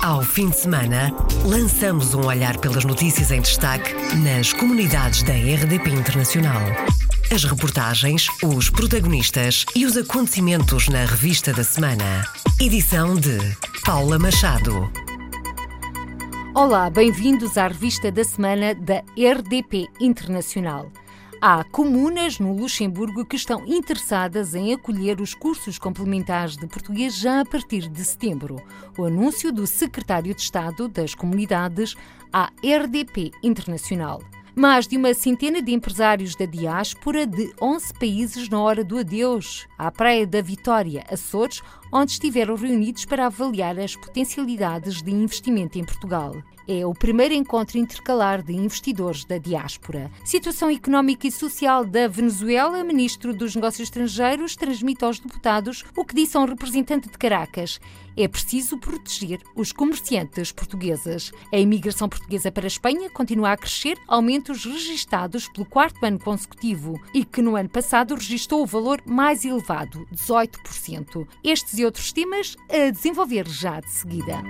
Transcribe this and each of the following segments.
Ao fim de semana, lançamos um olhar pelas notícias em destaque nas comunidades da RDP Internacional. As reportagens, os protagonistas e os acontecimentos na revista da semana. Edição de Paula Machado. Olá, bem-vindos à revista da semana da RDP Internacional. Há comunas no Luxemburgo que estão interessadas em acolher os cursos complementares de português já a partir de setembro. O anúncio do secretário de Estado das Comunidades à RDP Internacional. Mais de uma centena de empresários da diáspora de 11 países na hora do adeus à Praia da Vitória, Açores, onde estiveram reunidos para avaliar as potencialidades de investimento em Portugal. É o primeiro encontro intercalar de investidores da diáspora. Situação económica e social da Venezuela, ministro dos Negócios Estrangeiros transmite aos deputados o que disse a um representante de Caracas. É preciso proteger os comerciantes portugueses. A imigração portuguesa para a Espanha continua a crescer, aumentos registados pelo quarto ano consecutivo e que no ano passado registrou o valor mais elevado, 18%. Estes e outros temas a desenvolver já de seguida.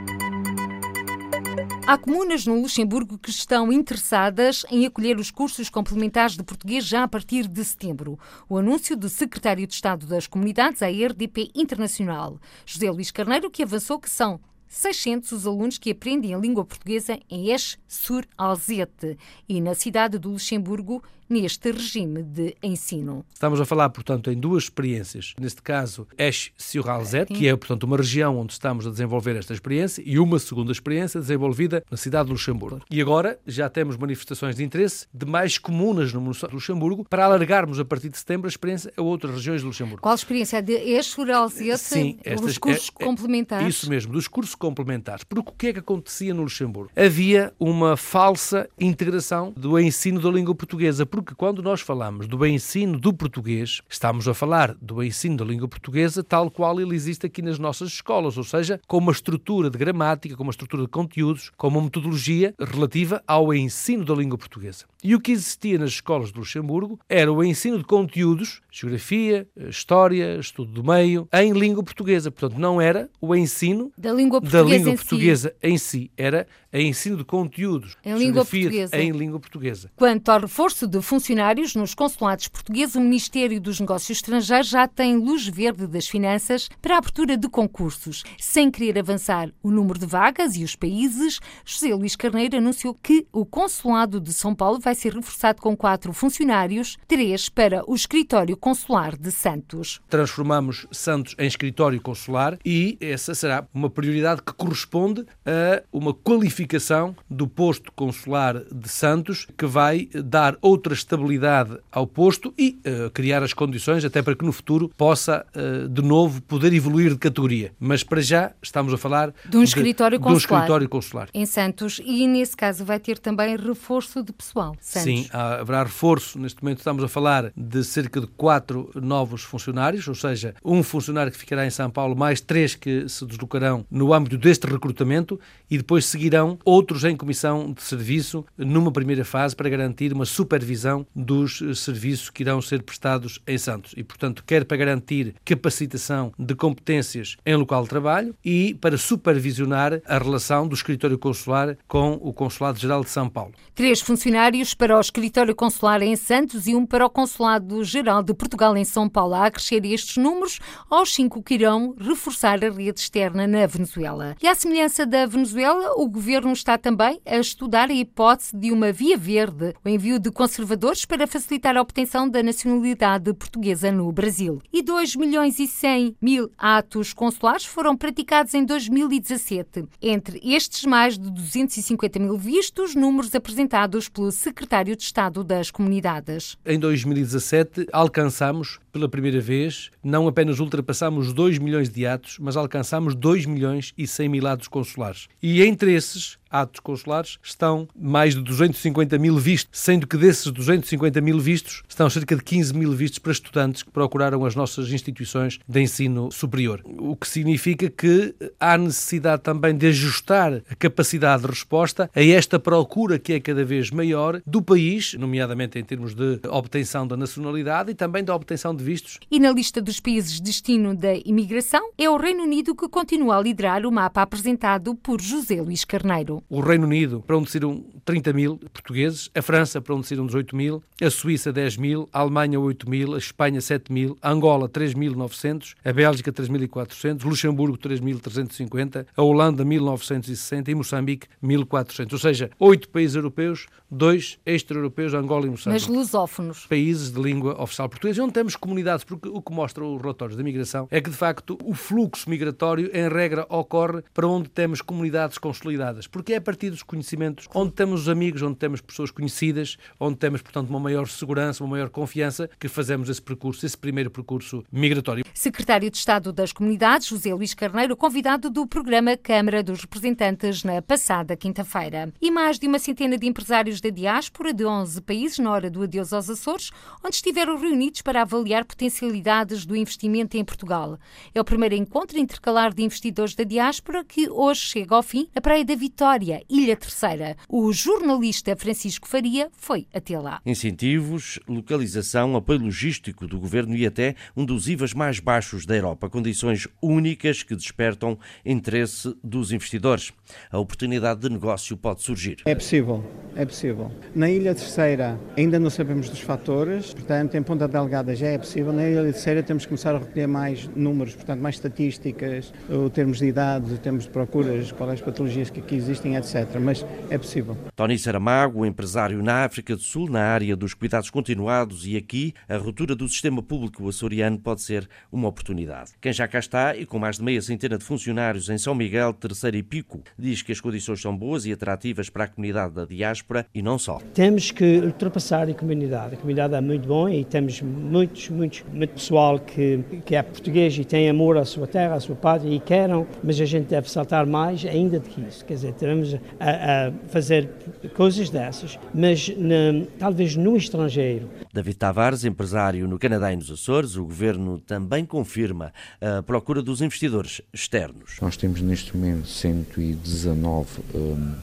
Há comunas no Luxemburgo que estão interessadas em acolher os cursos complementares de português já a partir de setembro. O anúncio do secretário de Estado das Comunidades, a RDP Internacional, José Luís Carneiro, que avançou que são 600 os alunos que aprendem a língua portuguesa em Esch-sur-Alzette e na cidade do Luxemburgo neste regime de ensino. Estamos a falar, portanto, em duas experiências. Neste caso, Esch-sur-Alzette, que é, portanto, uma região onde estamos a desenvolver esta experiência, e uma segunda experiência desenvolvida na cidade de Luxemburgo. E agora já temos manifestações de interesse de mais comunas no município de Luxemburgo para alargarmos a partir de setembro a experiência a outras regiões de Luxemburgo. Qual a experiência? De Esch-sur-Alzette? Sim, estas, os cursos é, é, complementares? Isso mesmo, dos cursos complementares. Porque o que é que acontecia no Luxemburgo? Havia uma falsa integração do ensino da língua portuguesa porque quando nós falamos do ensino do português, estamos a falar do ensino da língua portuguesa tal qual ele existe aqui nas nossas escolas, ou seja, com uma estrutura de gramática, com uma estrutura de conteúdos, com uma metodologia relativa ao ensino da língua portuguesa. E o que existia nas escolas de Luxemburgo era o ensino de conteúdos, geografia, história, estudo do meio, em língua portuguesa. Portanto, não era o ensino da língua portuguesa, da língua em, portuguesa si. em si, era a ensino de conteúdos em língua portuguesa. em língua portuguesa. Quanto ao reforço de funcionários nos consulados portugueses, o Ministério dos Negócios Estrangeiros já tem luz verde das finanças para a abertura de concursos. Sem querer avançar o número de vagas e os países, José Luís Carneiro anunciou que o consulado de São Paulo vai ser reforçado com quatro funcionários, três para o escritório consular de Santos. Transformamos Santos em escritório consular e essa será uma prioridade que corresponde a uma qualificação do posto consular de Santos, que vai dar outra estabilidade ao posto e uh, criar as condições até para que no futuro possa uh, de novo poder evoluir de categoria. Mas para já estamos a falar de um escritório, de, consular, de um escritório consular em Santos e nesse caso vai ter também reforço de pessoal. Santos. Sim, haverá reforço. Neste momento estamos a falar de cerca de quatro novos funcionários, ou seja, um funcionário que ficará em São Paulo, mais três que se deslocarão no âmbito deste recrutamento e depois seguirão outros em comissão de serviço numa primeira fase para garantir uma supervisão dos serviços que irão ser prestados em Santos. E, portanto, quer para garantir capacitação de competências em local de trabalho e para supervisionar a relação do escritório consular com o Consulado-Geral de São Paulo. Três funcionários para o escritório consular em Santos e um para o Consulado-Geral de Portugal em São Paulo. A crescer estes números aos cinco que irão reforçar a rede externa na Venezuela. E à semelhança da Venezuela, o governo está também a estudar a hipótese de uma via verde, o envio de conservadores para facilitar a obtenção da nacionalidade portuguesa no Brasil. E 2 milhões e 100 mil atos consulares foram praticados em 2017. Entre estes, mais de 250 mil vistos, números apresentados pelo secretário de Estado das Comunidades. Em 2017, alcançamos pela primeira vez, não apenas ultrapassamos 2 milhões de atos, mas alcançamos 2 milhões e 100 mil atos consulares. E entre esses, atos consulares estão mais de 250 mil vistos, sendo que desses 250 mil vistos, estão cerca de 15 mil vistos para estudantes que procuraram as nossas instituições de ensino superior. O que significa que há necessidade também de ajustar a capacidade de resposta a esta procura que é cada vez maior do país, nomeadamente em termos de obtenção da nacionalidade e também da obtenção de vistos. E na lista dos países destino da imigração é o Reino Unido que continua a liderar o mapa apresentado por José Luís Carneiro. O Reino Unido, para onde saíram 30 mil portugueses, a França, para onde saíram 18 mil, a Suíça, 10 mil, a Alemanha, 8 mil, a Espanha, 7 mil, a Angola, 3.900, a Bélgica, 3.400, Luxemburgo, 3.350, a Holanda, 1.960 e Moçambique, 1.400. Ou seja, oito países europeus, dois extra-europeus, Angola e Moçambique. Mas lusófonos. Países de língua oficial portuguesa, onde temos comunidades, porque o que mostra os relatórios da migração é que, de facto, o fluxo migratório, em regra, ocorre para onde temos comunidades consolidadas, porque é a partir dos conhecimentos, onde temos os amigos, onde temos pessoas conhecidas, onde temos, portanto, uma maior segurança, uma maior confiança, que fazemos esse percurso, esse primeiro percurso migratório. Secretário de Estado das Comunidades, José Luís Carneiro, convidado do programa Câmara dos Representantes na passada quinta-feira. E mais de uma centena de empresários da diáspora de 11 países na hora do adeus aos Açores, onde estiveram reunidos para avaliar potencialidades do investimento em Portugal. É o primeiro encontro intercalar de investidores da diáspora que hoje chega ao fim na Praia da Vitória, Ilha Terceira. O jornalista Francisco Faria foi até lá. Incentivos, localização, apoio logístico do governo e até um dos IVAs mais baixos da Europa. Condições únicas que despertam interesse dos investidores. A oportunidade de negócio pode surgir. É possível, é possível. Na Ilha Terceira ainda não sabemos dos fatores, portanto, em Ponta Delgada já é possível. Na Ilha Terceira temos que começar a recolher mais números, portanto, mais estatísticas, o termos de idade, o termos de procuras, quais as patologias que aqui existem, etc. Mas é possível. Tony Saramago, empresário na África do Sul, na área dos cuidados continuados, e aqui a ruptura do sistema público açoriano pode ser uma oportunidade. Quem já cá está e com mais de meia centena de funcionários em São Miguel, Terceiro e Pico, diz que as condições são boas e atrativas para a comunidade da diáspora e não só. Temos que ultrapassar a comunidade. A comunidade é muito boa e temos muitos, muitos, muito pessoal que, que é português e tem amor à sua terra, à sua pátria e querem, mas a gente deve saltar mais ainda do que isso. Quer dizer, temos a, a fazer coisas dessas, mas na, talvez no estrangeiro. David Tavares, empresário no Canadá e nos Açores, o governo também confirma a procura dos investidores externos. Nós temos neste momento 119 um,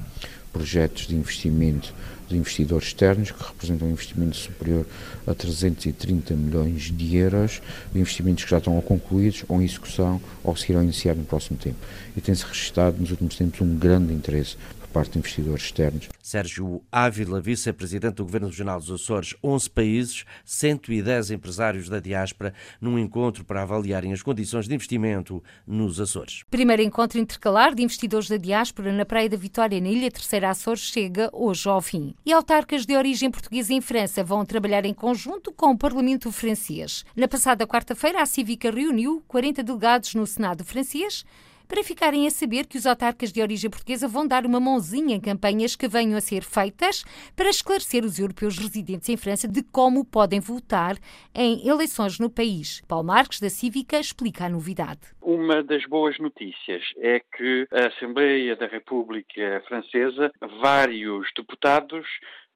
projetos de investimento de investidores externos, que representam um investimento superior a 330 milhões de euros, investimentos que já estão concluídos, ou em execução, ou se irão iniciar no próximo tempo. E tem-se registrado nos últimos tempos um grande interesse parte de investidores externos. Sérgio Ávila, vice-presidente do Governo Regional dos Açores, 11 países, 110 empresários da diáspora, num encontro para avaliarem as condições de investimento nos Açores. Primeiro encontro intercalar de investidores da diáspora na Praia da Vitória, na Ilha Terceira Açores, chega hoje ao fim. E autarcas de origem portuguesa em França vão trabalhar em conjunto com o Parlamento francês. Na passada quarta-feira, a Cívica reuniu 40 delegados no Senado francês para ficarem a saber que os autarcas de origem portuguesa vão dar uma mãozinha em campanhas que venham a ser feitas para esclarecer os europeus residentes em França de como podem votar em eleições no país. Paulo Marques, da Cívica, explica a novidade. Uma das boas notícias é que a Assembleia da República Francesa, vários deputados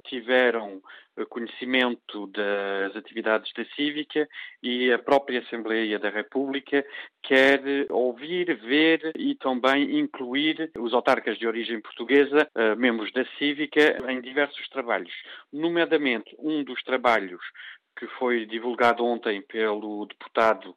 tiveram conhecimento das atividades da Cívica e a própria Assembleia da República quer ouvir, ver e também incluir os autarcas de origem portuguesa, eh, membros da Cívica, em diversos trabalhos. Nomeadamente, um dos trabalhos que foi divulgado ontem pelo deputado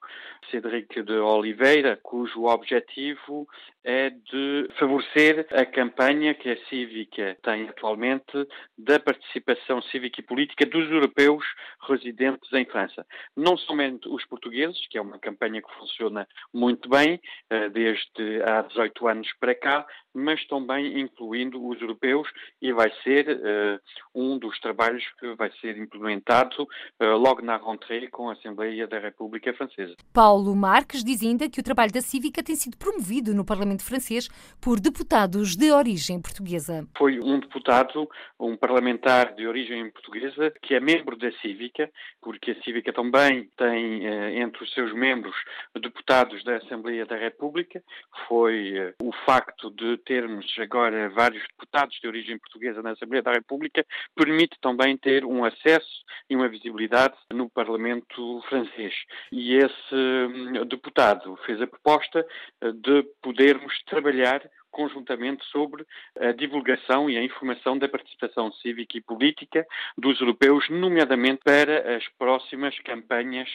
Cedric de Oliveira, cujo objetivo é de favorecer a campanha que a Cívica tem atualmente da participação cívica e política dos europeus residentes em França. Não somente os portugueses, que é uma campanha que funciona muito bem eh, desde há 18 anos para cá, mas também incluindo os europeus e vai ser uh, um dos trabalhos que vai ser implementado uh, logo na rentrée com a Assembleia da República Francesa. Paulo Marques diz ainda que o trabalho da Cívica tem sido promovido no Parlamento Parlamento francês por deputados de origem portuguesa. Foi um deputado, um parlamentar de origem portuguesa, que é membro da Cívica, porque a Cívica também tem eh, entre os seus membros deputados da Assembleia da República. Foi eh, o facto de termos agora vários deputados de origem portuguesa na Assembleia da República permite também ter um acesso e uma visibilidade no Parlamento francês. E esse hum, deputado fez a proposta eh, de podermos trabalhar conjuntamente sobre a divulgação e a informação da participação cívica e política dos europeus, nomeadamente para as próximas campanhas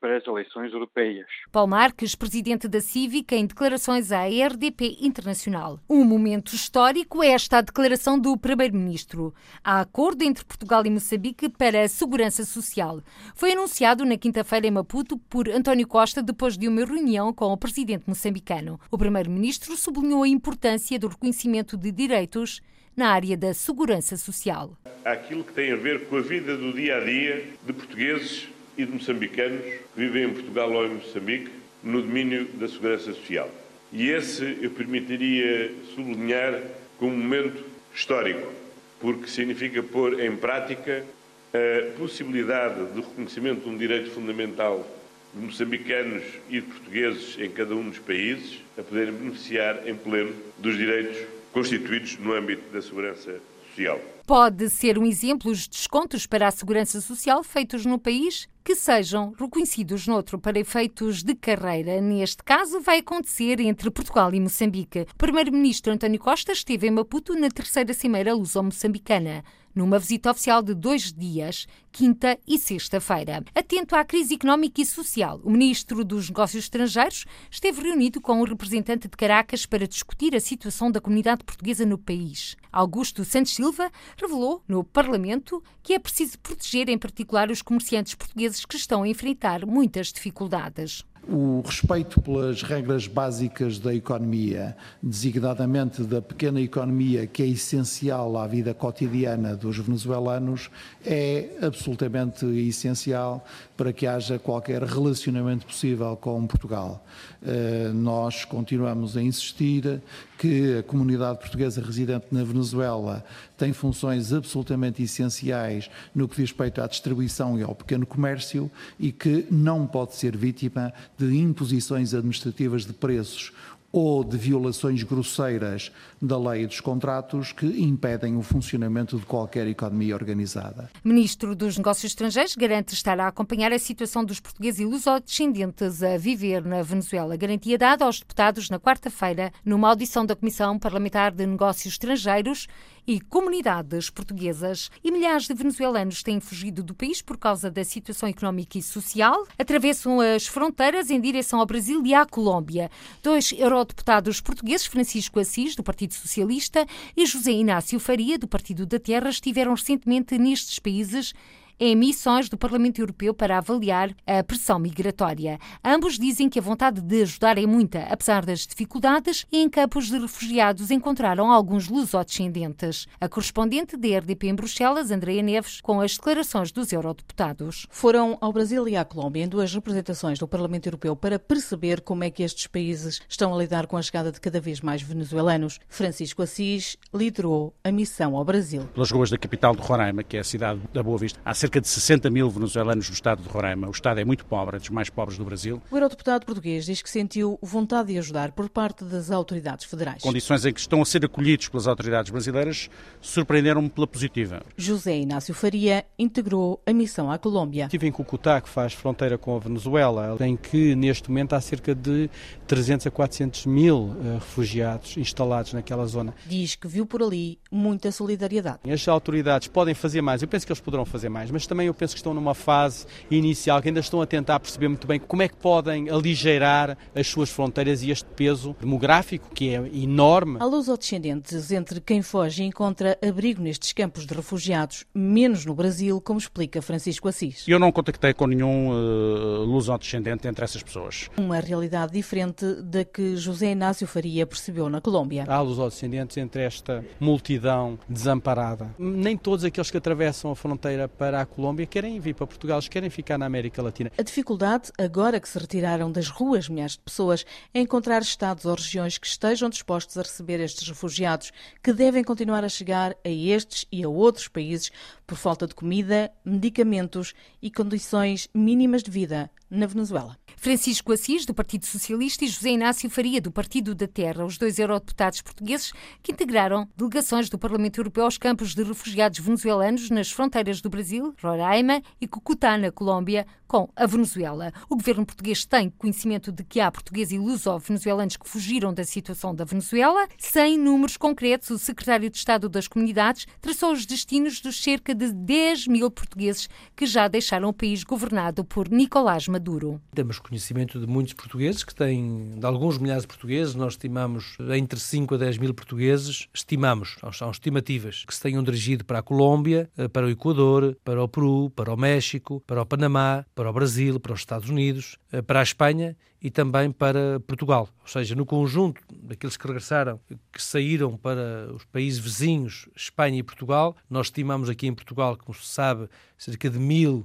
para as eleições europeias. Paulo Marques, presidente da Cívica, em declarações à RDP Internacional. Um momento histórico é esta declaração do primeiro-ministro. Há acordo entre Portugal e Moçambique para a segurança social. Foi anunciado na quinta-feira em Maputo por António Costa depois de uma reunião com o presidente moçambicano. O primeiro-ministro sublinhou a importância do reconhecimento de direitos na área da segurança social. Aquilo que tem a ver com a vida do dia a dia de portugueses e de moçambicanos que vivem em Portugal ou em Moçambique no domínio da segurança social. E esse eu permitiria sublinhar como um momento histórico, porque significa pôr em prática a possibilidade de reconhecimento de um direito fundamental de moçambicanos e de portugueses em cada um dos países a poderem beneficiar em pleno dos direitos constituídos no âmbito da segurança social. Pode ser um exemplo os descontos para a segurança social feitos no país que sejam reconhecidos noutro para efeitos de carreira. Neste caso, vai acontecer entre Portugal e Moçambique. O primeiro-ministro António Costa esteve em Maputo na terceira cimeira luso-moçambicana numa visita oficial de dois dias, quinta e sexta-feira. Atento à crise económica e social, o ministro dos Negócios Estrangeiros esteve reunido com o representante de Caracas para discutir a situação da comunidade portuguesa no país. Augusto Santos Silva revelou no Parlamento que é preciso proteger, em particular, os comerciantes portugueses que estão a enfrentar muitas dificuldades. O respeito pelas regras básicas da economia, designadamente da pequena economia que é essencial à vida cotidiana dos venezuelanos, é absolutamente essencial para que haja qualquer relacionamento possível com Portugal. Eh, nós continuamos a insistir que a comunidade portuguesa residente na Venezuela tem funções absolutamente essenciais no que diz respeito à distribuição e ao pequeno comércio e que não pode ser vítima de imposições administrativas de preços ou de violações grosseiras da lei dos contratos que impedem o funcionamento de qualquer economia organizada. Ministro dos Negócios Estrangeiros garante estar a acompanhar a situação dos portugueses e lusodescendentes a viver na Venezuela. Garantia dada aos deputados na quarta-feira, numa audição da Comissão Parlamentar de Negócios Estrangeiros e comunidades portuguesas. E milhares de venezuelanos têm fugido do país por causa da situação económica e social. Atravessam as fronteiras em direção ao Brasil e à Colômbia. Dois eurodeputados portugueses, Francisco Assis, do Partido Socialista, e José Inácio Faria, do Partido da Terra, estiveram recentemente nestes países em missões do Parlamento Europeu para avaliar a pressão migratória. Ambos dizem que a vontade de ajudar é muita, apesar das dificuldades, e em campos de refugiados encontraram alguns lusodescendentes. A correspondente da RDP em Bruxelas, Andreia Neves, com as declarações dos eurodeputados. Foram ao Brasil e à Colômbia em duas representações do Parlamento Europeu para perceber como é que estes países estão a lidar com a chegada de cada vez mais venezuelanos. Francisco Assis liderou a missão ao Brasil. Pelas ruas da capital de Roraima, que é a cidade da Boa Vista, há cerca de 60 mil venezuelanos no estado de Roraima. O estado é muito pobre, é dos mais pobres do Brasil. O eurodeputado português diz que sentiu vontade de ajudar por parte das autoridades federais. Condições em que estão a ser acolhidos pelas autoridades brasileiras surpreenderam-me pela positiva. José Inácio Faria integrou a missão à Colômbia. Estive em Cucutá, que faz fronteira com a Venezuela, em que neste momento há cerca de 300 a 400 mil uh, refugiados instalados naquela zona. Diz que viu por ali muita solidariedade. As autoridades podem fazer mais, eu penso que eles poderão fazer mais, mas também eu penso que estão numa fase inicial que ainda estão a tentar perceber muito bem como é que podem aligeirar as suas fronteiras e este peso demográfico que é enorme. Há lusodescendentes entre quem foge e encontra abrigo nestes campos de refugiados, menos no Brasil, como explica Francisco Assis. Eu não contactei com nenhum uh, lusodescendente entre essas pessoas. Uma realidade diferente da que José Inácio Faria percebeu na Colômbia. Há lusodescendentes entre esta multidão desamparada. Nem todos aqueles que atravessam a fronteira para à Colômbia querem vir para Portugal, querem ficar na América Latina. A dificuldade, agora que se retiraram das ruas milhares de pessoas, é encontrar estados ou regiões que estejam dispostos a receber estes refugiados, que devem continuar a chegar a estes e a outros países por falta de comida, medicamentos e condições mínimas de vida na Venezuela. Francisco Assis, do Partido Socialista, e José Inácio Faria, do Partido da Terra, os dois eurodeputados portugueses que integraram delegações do Parlamento Europeu aos campos de refugiados venezuelanos nas fronteiras do Brasil, Roraima e Cucutá, na Colômbia, com a Venezuela. O governo português tem conhecimento de que há portugueses e luso-venezuelanos que fugiram da situação da Venezuela. Sem números concretos, o secretário de Estado das Comunidades traçou os destinos dos cerca de 10 mil portugueses que já deixaram o país governado por Nicolás Maduro. Temos conhecimento de muitos portugueses, que têm, de alguns milhares de portugueses, nós estimamos entre 5 a 10 mil portugueses, estimamos, são estimativas, que se tenham dirigido para a Colômbia, eh, para o Equador, para o Peru, para o México, para o Panamá, para o Brasil, para os Estados Unidos, eh, para a Espanha e também para Portugal. Ou seja, no conjunto daqueles que regressaram, que saíram para os países vizinhos, Espanha e Portugal, nós estimamos aqui em Portugal, como se sabe, cerca de mil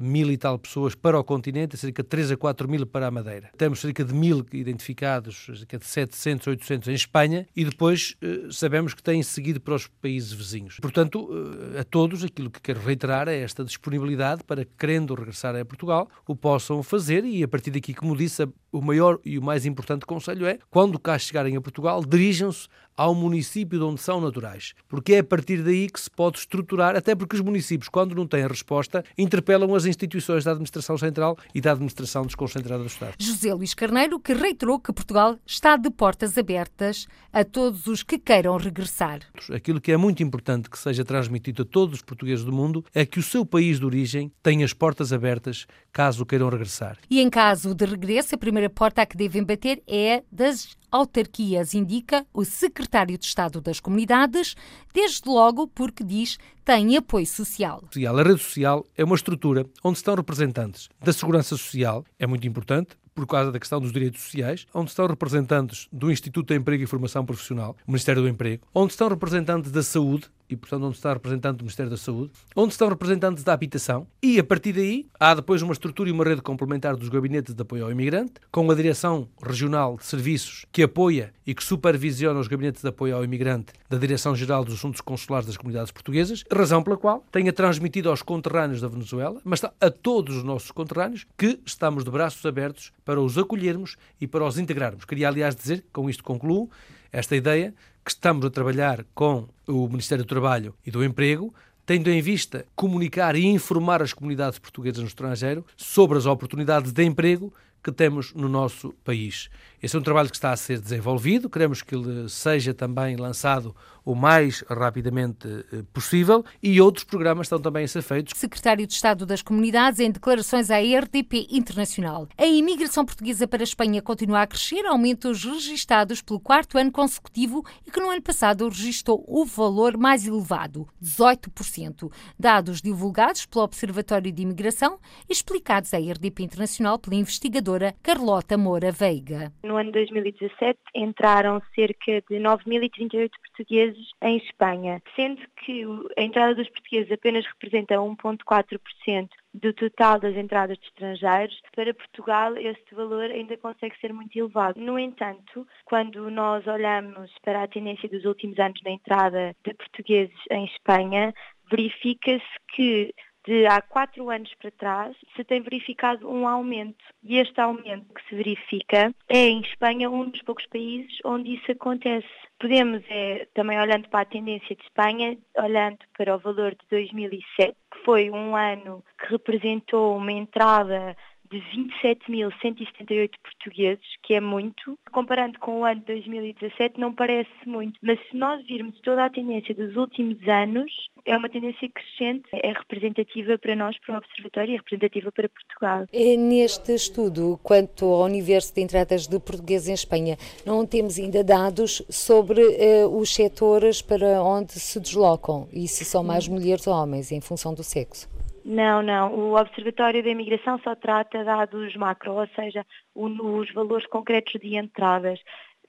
mil e tal pessoas para o continente, cerca de 3 a 4 mil para a Madeira. Temos cerca de mil identificados, cerca de 700, 800 em Espanha e depois eh, sabemos que têm seguido para os países vizinhos. Portanto, eh, a todos, aquilo que quero reiterar é esta disponibilidade para, querendo regressar a Portugal, o possam fazer e a partir daqui, como disse, o maior e o mais importante conselho é, quando cá chegarem a Portugal, dirijam-se ao município de onde são naturais, porque é a partir daí que se pode estruturar, até porque os municípios, quando não têm resposta, interpelam as instituições da administração central e da administração desconcentrada do Estado. José Luís Carneiro, que reiterou que Portugal está de portas abertas a todos os que queiram regressar. Aquilo que é muito importante que seja transmitido a todos os portugueses do mundo é que o seu país de origem tenha as portas abertas caso queiram regressar. E em caso de regresso, a primeira porta a que devem bater é das autarquias, indica o secretário de Estado das Comunidades, desde logo porque diz tem apoio social. A rede social é uma estrutura onde estão representantes da Segurança Social, é muito importante, por causa da questão dos direitos sociais, onde estão representantes do Instituto de Emprego e Formação Profissional, Ministério do Emprego, onde estão representantes da Saúde, e, portanto, onde está representante do Ministério da Saúde, onde estão representantes da Habitação, e, a partir daí, há depois uma estrutura e uma rede complementar dos gabinetes de apoio ao imigrante, com a Direção Regional de Serviços, que apoia e que supervisiona os gabinetes de apoio ao imigrante da Direção-Geral dos Assuntos Consulares das Comunidades Portuguesas, razão pela qual tenha transmitido aos conterrâneos da Venezuela, mas a todos os nossos conterrâneos, que estamos de braços abertos para os acolhermos e para os integrarmos. Queria, aliás, dizer, com isto concluo, esta ideia que estamos a trabalhar com o Ministério do Trabalho e do Emprego, tendo em vista comunicar e informar as comunidades portuguesas no estrangeiro sobre as oportunidades de emprego que temos no nosso país. Esse é um trabalho que está a ser desenvolvido, queremos que ele seja também lançado o mais rapidamente eh, possível e outros programas estão também a ser feitos. Secretário de Estado das Comunidades, em declarações à RDP Internacional. A imigração portuguesa para a Espanha continua a crescer, aumentos registados pelo quarto ano consecutivo e que no ano passado registrou o valor mais elevado, 18%. Dados divulgados pelo Observatório de Imigração e explicados à RDP Internacional pela investigadora Carlota Moura Veiga. No ano 2017 entraram cerca de 9.038 portugueses em Espanha, sendo que a entrada dos portugueses apenas representa 1,4% do total das entradas de estrangeiros, para Portugal este valor ainda consegue ser muito elevado. No entanto, quando nós olhamos para a tendência dos últimos anos na entrada de portugueses em Espanha, verifica-se que de há quatro anos para trás se tem verificado um aumento. E este aumento que se verifica é em Espanha um dos poucos países onde isso acontece. Podemos, é, também olhando para a tendência de Espanha, olhando para o valor de 2007, que foi um ano que representou uma entrada de 27.178 portugueses, que é muito. Comparando com o ano de 2017, não parece muito. Mas se nós virmos toda a tendência dos últimos anos, é uma tendência crescente, é representativa para nós, para o Observatório, e é representativa para Portugal. Neste estudo, quanto ao universo de entradas de portugueses em Espanha, não temos ainda dados sobre uh, os setores para onde se deslocam e se são mais mulheres ou homens, em função do sexo. Não, não. O Observatório da Imigração só trata dados macro, ou seja, os valores concretos de entradas.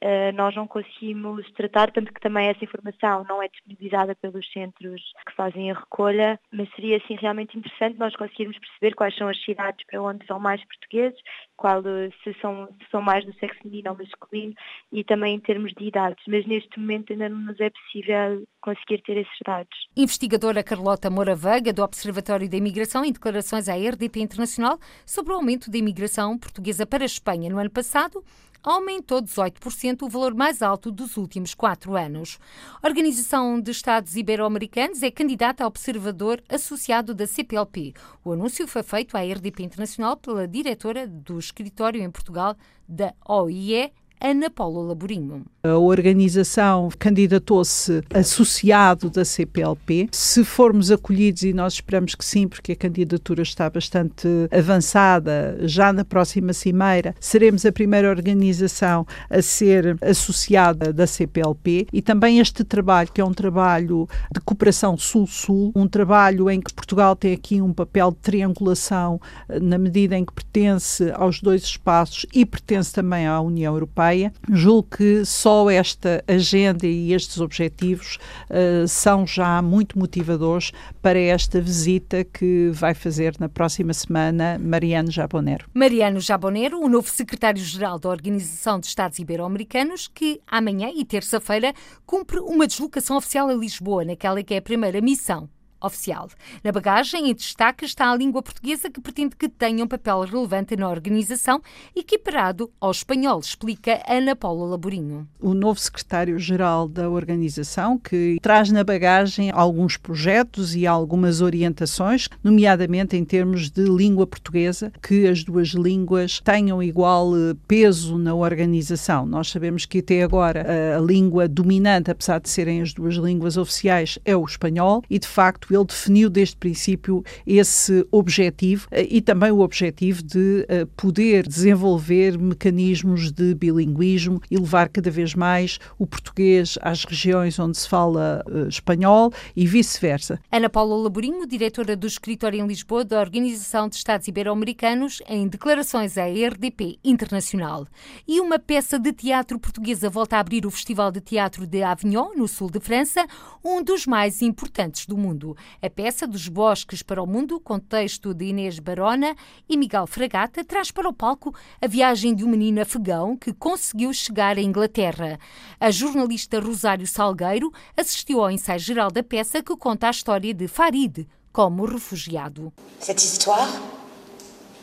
uh, nós não conseguimos tratar, tanto que também essa informação não é disponibilizada pelos centros que fazem a recolha, mas seria assim realmente interessante nós conseguirmos perceber quais são as cidades para onde vão mais portugueses, qual, se, são, se são mais do sexo feminino ou masculino e também em termos de idades, mas neste momento ainda não nos é possível conseguir ter esses dados. Investigadora Carlota Moura Veiga, do Observatório da Imigração, em declarações à RDP Internacional sobre o aumento da imigração portuguesa para a Espanha no ano passado, aumentou 18%, o valor mais alto dos últimos quatro anos. A Organização de Estados Ibero-Americanos é candidata a observador associado da CPLP. O anúncio foi feito à RDP Internacional pela diretora do escritório em Portugal da OIE, Ana Paula Laborinho. A organização candidatou-se associado da CPLP. Se formos acolhidos, e nós esperamos que sim, porque a candidatura está bastante avançada, já na próxima cimeira, seremos a primeira organização a ser associada da CPLP e também este trabalho, que é um trabalho de cooperação sul-sul, um trabalho em que Portugal tem aqui um papel de triangulação na medida em que pertence aos dois espaços e pertence também à União Europeia Europeia. Julgo que só esta agenda e estes objetivos uh, são já muito motivadores para esta visita que vai fazer na próxima semana Mariano Jabonero. Mariano Jabonero, o novo secretário-geral da Organização de Estados Ibero-Americanos, que amanhã e terça-feira cumpre uma deslocação oficial a Lisboa, naquela que é a primeira missão oficial. Na bagagem, em destaque, está a língua portuguesa que pretende que tenha um papel relevante na organização, equiparado ao espanhol, explica Ana Paula Laborinho. O novo secretário-geral da organização, que traz na bagagem alguns projetos e algumas orientações, nomeadamente em termos de língua portuguesa, que as duas línguas tenham igual eh, peso na organização. Nós sabemos que até agora a língua dominante, apesar de serem as duas línguas oficiais, é o espanhol e, de facto, ele definiu desde princípio esse objetivo eh, e também o objetivo de eh, poder desenvolver mecanismos de bilinguismo e levar cada vez mais o português às regiões onde se fala eh, espanhol e vice-versa. Ana Paula Laborinho, diretora do escritório em Lisboa da Organização de Estados Ibero-Americanos, em declarações à RDP Internacional. E uma peça de teatro portuguesa volta a abrir o Festival de Teatro de Avignon, no sul de França, um dos mais importantes do mundo. A peça dos Bosques para o Mundo, com texto de Inês Barona e Miguel Fragata, traz para o palco a viagem de um menino afegão que conseguiu chegar à Inglaterra. A jornalista Rosário Salgueiro assistiu ao ensaio geral da peça que conta a história de Farid como refugiado. Cette histoire,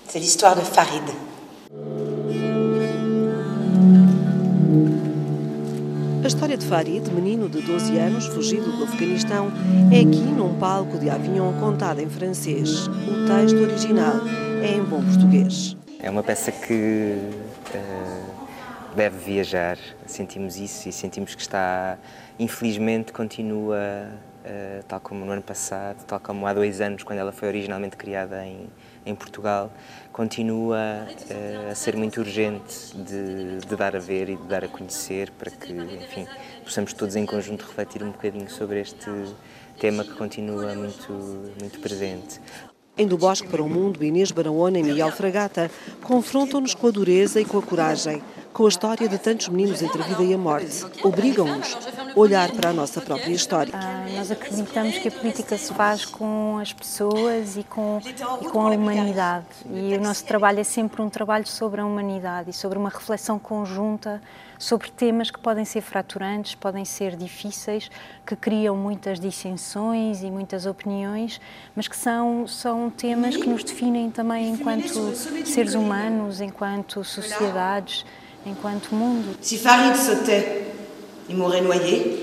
c'est l'histoire de Farid. A história de Farid, menino de 12 anos, fugido do Afeganistão, é aqui num palco de Avignon contada em francês. O texto original é em bom português. É uma peça que uh, deve viajar, sentimos isso e sentimos que está, infelizmente, continua, uh, tal como no ano passado, tal como há dois anos, quando ela foi originalmente criada em, em Portugal, continua uh, a ser muito urgente de, de, dar a ver e de dar a conhecer para que, enfim, possamos todos em conjunto refletir um bocadinho sobre este tema que continua muito, muito presente. Em Do Bosque para o Mundo, Inês Barahona e Miguel Fragata confrontam-nos com a dureza e com a coragem, com a história de tantos meninos entre a vida e a morte. Obrigam-nos olhar para a nossa própria história. Ah, nós acreditamos que a política se faz com as pessoas e com, e com a humanidade. E o nosso trabalho é sempre um trabalho sobre a humanidade e sobre uma reflexão conjunta sobre temas que podem ser fraturantes, podem ser difíceis, que criam muitas dissensões e muitas opiniões, mas que são, são temas que nos definem também enquanto seres humanos, enquanto sociedades enquanto mundo. Si Farid sautait, il m'aurait noyé.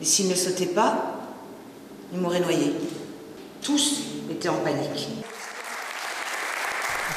Et s'il ne sautait pas, il m'aurait noyé. Tous étaient en panique.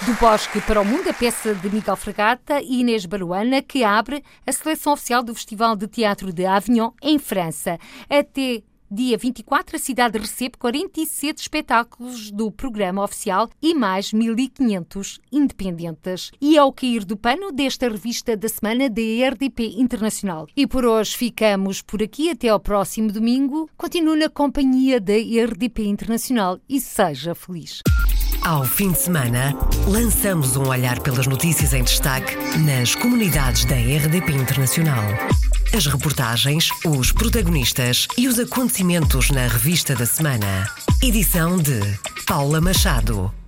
Do Bosque para o Mundo, a peça de Miguel Fragata e Inês Baruana, que abre a seleção oficial do Festival de Teatro de Avignon, em França. Até Dia 24, a cidade recebe 47 espetáculos do programa oficial e mais 1.500 independentes. E ao cair do pano desta revista da semana da RDP Internacional. E por hoje ficamos por aqui. Até ao próximo domingo. Continue na companhia da RDP Internacional e seja feliz. Ao fim de semana, lançamos um olhar pelas notícias em destaque nas comunidades da RDP Internacional. As reportagens, os protagonistas e os acontecimentos na revista da semana. Edição de Paula Machado.